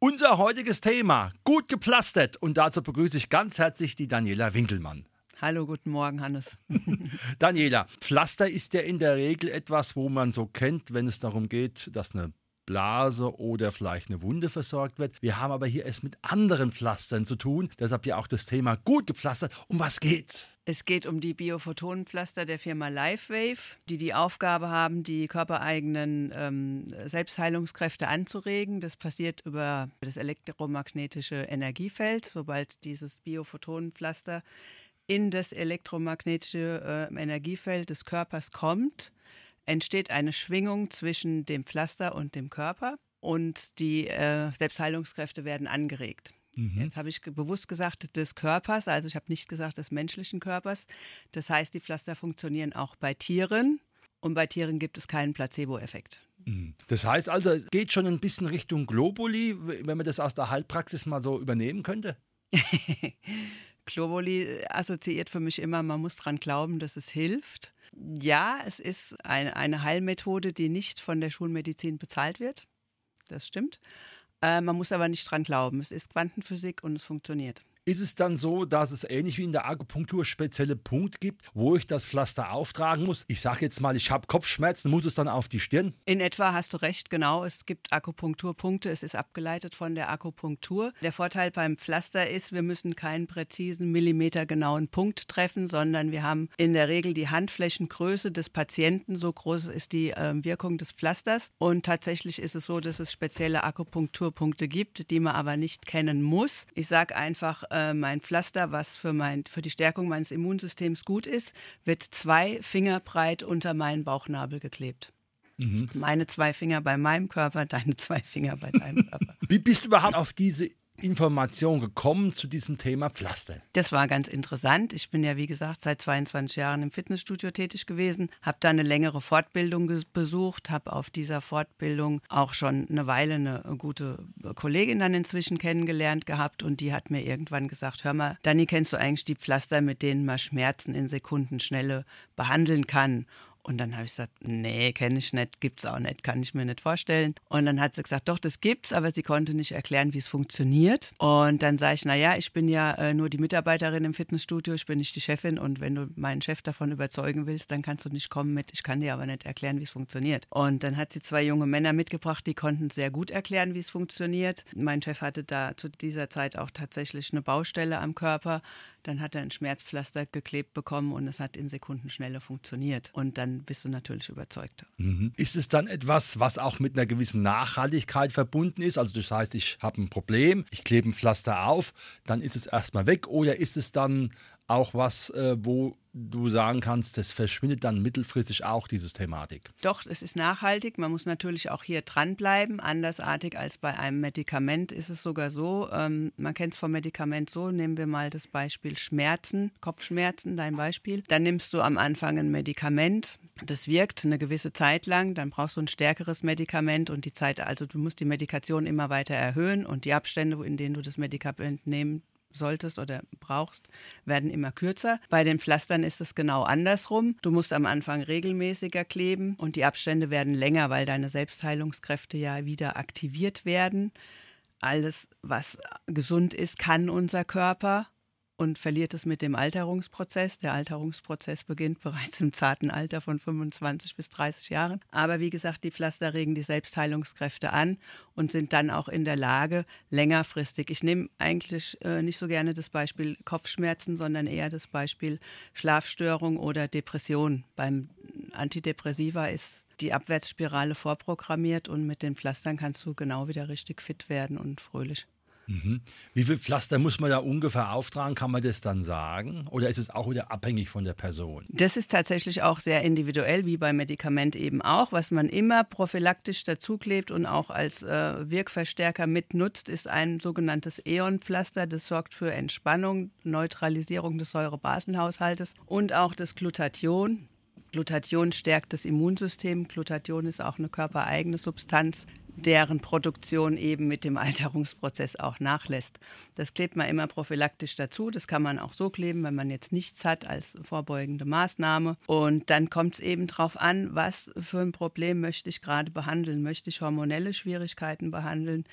Unser heutiges Thema, gut gepflastert. Und dazu begrüße ich ganz herzlich die Daniela Winkelmann. Hallo, guten Morgen, Hannes. Daniela, Pflaster ist ja in der Regel etwas, wo man so kennt, wenn es darum geht, dass eine Blase oder vielleicht eine Wunde versorgt wird. Wir haben aber hier es mit anderen Pflastern zu tun. Deshalb ja auch das Thema gut gepflastert. Um was geht's? Es geht um die Biophotonenpflaster der Firma LifeWave, die die Aufgabe haben, die körpereigenen ähm, Selbstheilungskräfte anzuregen. Das passiert über das elektromagnetische Energiefeld. Sobald dieses Biophotonenpflaster in das elektromagnetische äh, Energiefeld des Körpers kommt, entsteht eine Schwingung zwischen dem Pflaster und dem Körper und die äh, Selbstheilungskräfte werden angeregt. Mhm. Jetzt habe ich bewusst gesagt des Körpers, also ich habe nicht gesagt des menschlichen Körpers. Das heißt, die Pflaster funktionieren auch bei Tieren und bei Tieren gibt es keinen Placebo-Effekt. Mhm. Das heißt also, es geht schon ein bisschen Richtung Globuli, wenn man das aus der Heilpraxis mal so übernehmen könnte? Globuli assoziiert für mich immer, man muss daran glauben, dass es hilft. Ja, es ist eine, eine Heilmethode, die nicht von der Schulmedizin bezahlt wird. Das stimmt. Äh, man muss aber nicht dran glauben. Es ist Quantenphysik und es funktioniert. Ist es dann so, dass es ähnlich wie in der Akupunktur spezielle Punkte gibt, wo ich das Pflaster auftragen muss? Ich sage jetzt mal, ich habe Kopfschmerzen, muss es dann auf die Stirn? In etwa hast du recht, genau. Es gibt Akupunkturpunkte, es ist abgeleitet von der Akupunktur. Der Vorteil beim Pflaster ist, wir müssen keinen präzisen, millimetergenauen Punkt treffen, sondern wir haben in der Regel die Handflächengröße des Patienten. So groß ist die äh, Wirkung des Pflasters. Und tatsächlich ist es so, dass es spezielle Akupunkturpunkte gibt, die man aber nicht kennen muss. Ich sage einfach, äh, äh, mein Pflaster, was für, mein, für die Stärkung meines Immunsystems gut ist, wird zwei Finger breit unter meinen Bauchnabel geklebt. Mhm. Meine zwei Finger bei meinem Körper, deine zwei Finger bei deinem Körper. Wie bist du überhaupt auf diese Information gekommen zu diesem Thema Pflaster? Das war ganz interessant. Ich bin ja, wie gesagt, seit 22 Jahren im Fitnessstudio tätig gewesen, habe da eine längere Fortbildung besucht, habe auf dieser Fortbildung auch schon eine Weile eine gute Kollegin dann inzwischen kennengelernt gehabt und die hat mir irgendwann gesagt, hör mal, Dani, kennst du eigentlich die Pflaster, mit denen man Schmerzen in Sekundenschnelle behandeln kann? Und dann habe ich gesagt, nee, kenne ich nicht, gibt es auch nicht, kann ich mir nicht vorstellen. Und dann hat sie gesagt, doch, das gibt's, aber sie konnte nicht erklären, wie es funktioniert. Und dann sage ich, naja, ich bin ja äh, nur die Mitarbeiterin im Fitnessstudio, ich bin nicht die Chefin und wenn du meinen Chef davon überzeugen willst, dann kannst du nicht kommen mit, ich kann dir aber nicht erklären, wie es funktioniert. Und dann hat sie zwei junge Männer mitgebracht, die konnten sehr gut erklären, wie es funktioniert. Mein Chef hatte da zu dieser Zeit auch tatsächlich eine Baustelle am Körper. Dann hat er ein Schmerzpflaster geklebt bekommen und es hat in Sekundenschnelle funktioniert. Und dann bist du natürlich überzeugt. Mhm. Ist es dann etwas, was auch mit einer gewissen Nachhaltigkeit verbunden ist? Also das heißt, ich habe ein Problem, ich klebe ein Pflaster auf, dann ist es erstmal weg oder ist es dann auch was, äh, wo du sagen kannst, das verschwindet dann mittelfristig auch, diese Thematik. Doch, es ist nachhaltig. Man muss natürlich auch hier dranbleiben. Andersartig als bei einem Medikament ist es sogar so, ähm, man kennt es vom Medikament so, nehmen wir mal das Beispiel Schmerzen, Kopfschmerzen, dein Beispiel. Dann nimmst du am Anfang ein Medikament, das wirkt eine gewisse Zeit lang, dann brauchst du ein stärkeres Medikament und die Zeit, also du musst die Medikation immer weiter erhöhen und die Abstände, in denen du das Medikament nehmen solltest oder brauchst, werden immer kürzer. Bei den Pflastern ist es genau andersrum. Du musst am Anfang regelmäßiger kleben und die Abstände werden länger, weil deine Selbstheilungskräfte ja wieder aktiviert werden. Alles, was gesund ist, kann unser Körper und verliert es mit dem Alterungsprozess. Der Alterungsprozess beginnt bereits im zarten Alter von 25 bis 30 Jahren. Aber wie gesagt, die Pflaster regen die Selbstheilungskräfte an und sind dann auch in der Lage, längerfristig. Ich nehme eigentlich äh, nicht so gerne das Beispiel Kopfschmerzen, sondern eher das Beispiel Schlafstörung oder Depression. Beim Antidepressiva ist die Abwärtsspirale vorprogrammiert und mit den Pflastern kannst du genau wieder richtig fit werden und fröhlich. Mhm. Wie viel Pflaster muss man da ungefähr auftragen? Kann man das dann sagen? Oder ist es auch wieder abhängig von der Person? Das ist tatsächlich auch sehr individuell, wie beim Medikament eben auch. Was man immer prophylaktisch dazuklebt und auch als äh, Wirkverstärker mitnutzt, ist ein sogenanntes Eon-Pflaster. Das sorgt für Entspannung, Neutralisierung des Säurebasenhaushaltes und auch das Glutathion. Glutathion stärkt das Immunsystem. Glutathion ist auch eine körpereigene Substanz, deren Produktion eben mit dem Alterungsprozess auch nachlässt. Das klebt man immer prophylaktisch dazu. Das kann man auch so kleben, wenn man jetzt nichts hat als vorbeugende Maßnahme. Und dann kommt es eben darauf an, was für ein Problem möchte ich gerade behandeln. Möchte ich hormonelle Schwierigkeiten behandeln?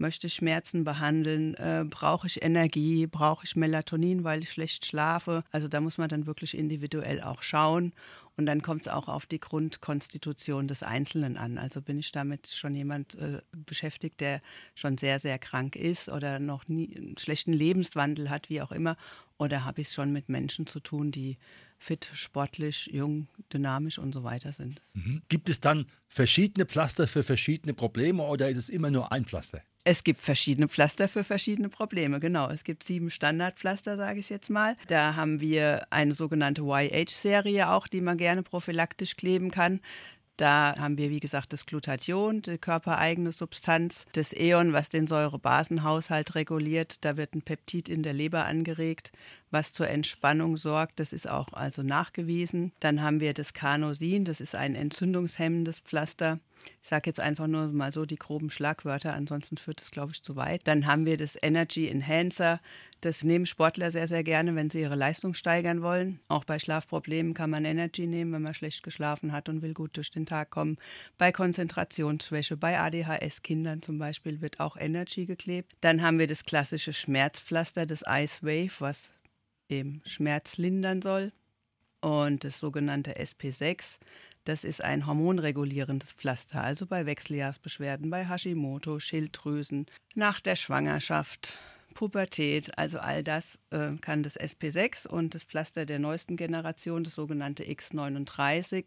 Möchte ich Schmerzen behandeln? Äh, brauche ich Energie? Brauche ich Melatonin, weil ich schlecht schlafe? Also da muss man dann wirklich individuell auch schauen. Und dann kommt es auch auf die Grundkonstitution des Einzelnen an. Also bin ich damit schon jemand äh, beschäftigt, der schon sehr, sehr krank ist oder noch nie einen schlechten Lebenswandel hat, wie auch immer. Oder habe ich es schon mit Menschen zu tun, die fit, sportlich, jung, dynamisch und so weiter sind. Mhm. Gibt es dann verschiedene Pflaster für verschiedene Probleme oder ist es immer nur ein Pflaster? Es gibt verschiedene Pflaster für verschiedene Probleme, genau. Es gibt sieben Standardpflaster, sage ich jetzt mal. Da haben wir eine sogenannte YH-Serie auch, die man gerne prophylaktisch kleben kann. Da haben wir, wie gesagt, das Glutathion, die körpereigene Substanz, das Eon, was den Säurebasenhaushalt reguliert. Da wird ein Peptid in der Leber angeregt, was zur Entspannung sorgt. Das ist auch also nachgewiesen. Dann haben wir das Carnosin, das ist ein entzündungshemmendes Pflaster. Ich sage jetzt einfach nur mal so die groben Schlagwörter, ansonsten führt es, glaube ich, zu weit. Dann haben wir das Energy Enhancer. Das nehmen Sportler sehr, sehr gerne, wenn sie ihre Leistung steigern wollen. Auch bei Schlafproblemen kann man Energy nehmen, wenn man schlecht geschlafen hat und will gut durch den Tag kommen. Bei Konzentrationsschwäche, bei ADHS-Kindern zum Beispiel wird auch Energy geklebt. Dann haben wir das klassische Schmerzpflaster, das Ice Wave, was eben Schmerz lindern soll. Und das sogenannte SP6 das ist ein hormonregulierendes Pflaster, also bei Wechseljahrsbeschwerden, bei Hashimoto, Schilddrüsen, nach der Schwangerschaft, Pubertät, also all das äh, kann das SP6 und das Pflaster der neuesten Generation, das sogenannte X39,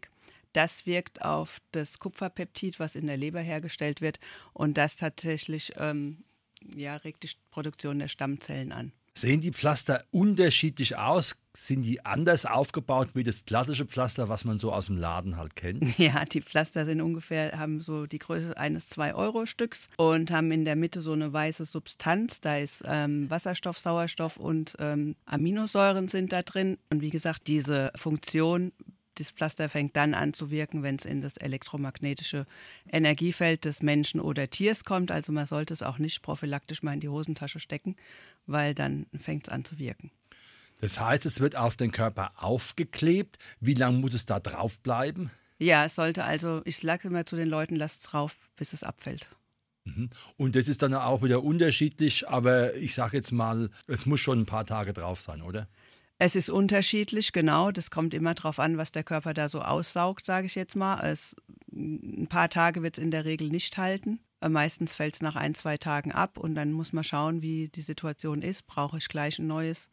das wirkt auf das Kupferpeptid, was in der Leber hergestellt wird und das tatsächlich ähm, ja, regt die Produktion der Stammzellen an. Sehen die Pflaster unterschiedlich aus? Sind die anders aufgebaut wie das klassische Pflaster, was man so aus dem Laden halt kennt? Ja, die Pflaster sind ungefähr, haben so die Größe eines 2-Euro-Stücks und haben in der Mitte so eine weiße Substanz. Da ist ähm, Wasserstoff, Sauerstoff und ähm, Aminosäuren sind da drin. Und wie gesagt, diese Funktion das Pflaster fängt dann an zu wirken, wenn es in das elektromagnetische Energiefeld des Menschen oder Tiers kommt. Also man sollte es auch nicht prophylaktisch mal in die Hosentasche stecken, weil dann fängt es an zu wirken. Das heißt, es wird auf den Körper aufgeklebt. Wie lange muss es da drauf bleiben? Ja, es sollte also, ich sage immer zu den Leuten, lasst es drauf, bis es abfällt. Mhm. Und das ist dann auch wieder unterschiedlich, aber ich sage jetzt mal, es muss schon ein paar Tage drauf sein, oder? Es ist unterschiedlich, genau. Das kommt immer darauf an, was der Körper da so aussaugt, sage ich jetzt mal. Es, ein paar Tage wird es in der Regel nicht halten. Äh, meistens fällt es nach ein, zwei Tagen ab und dann muss man schauen, wie die Situation ist. Brauche ich gleich ein neues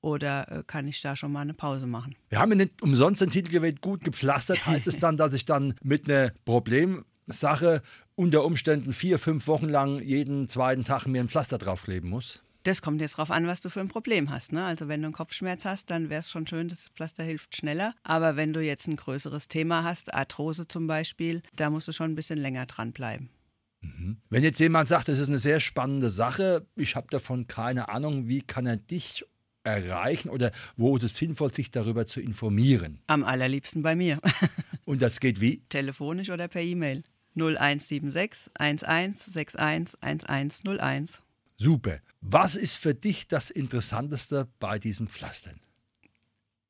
oder äh, kann ich da schon mal eine Pause machen? Wir haben nicht umsonst den Titel gewählt, gut gepflastert. Heißt es dann, dass ich dann mit einer Problemsache unter Umständen vier, fünf Wochen lang jeden zweiten Tag mir ein Pflaster draufkleben muss? Das kommt jetzt darauf an, was du für ein Problem hast. Ne? Also wenn du einen Kopfschmerz hast, dann wäre es schon schön, das Pflaster hilft schneller. Aber wenn du jetzt ein größeres Thema hast, Arthrose zum Beispiel, da musst du schon ein bisschen länger dranbleiben. Mhm. Wenn jetzt jemand sagt, das ist eine sehr spannende Sache, ich habe davon keine Ahnung, wie kann er dich erreichen oder wo ist es sinnvoll, sich darüber zu informieren? Am allerliebsten bei mir. Und das geht wie? Telefonisch oder per E-Mail. 0176 1161 1101. Super. Was ist für dich das Interessanteste bei diesen Pflastern?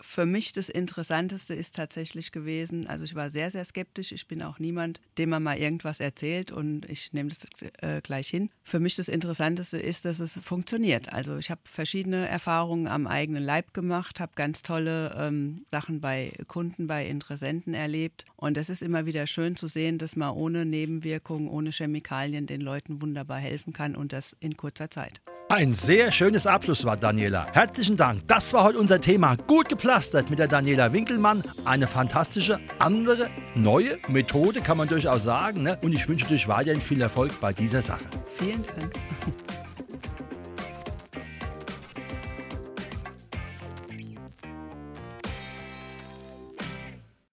Für mich das Interessanteste ist tatsächlich gewesen, also ich war sehr, sehr skeptisch. Ich bin auch niemand, dem man mal irgendwas erzählt und ich nehme das äh, gleich hin. Für mich das Interessanteste ist, dass es funktioniert. Also ich habe verschiedene Erfahrungen am eigenen Leib gemacht, habe ganz tolle ähm, Sachen bei Kunden, bei Interessenten erlebt. Und es ist immer wieder schön zu sehen, dass man ohne Nebenwirkungen, ohne Chemikalien den Leuten wunderbar helfen kann und das in kurzer Zeit. Ein sehr schönes Abschlusswort, Daniela. Herzlichen Dank. Das war heute unser Thema. Gut gepflastert mit der Daniela Winkelmann. Eine fantastische, andere, neue Methode, kann man durchaus sagen. Ne? Und ich wünsche euch weiterhin viel Erfolg bei dieser Sache. Vielen Dank.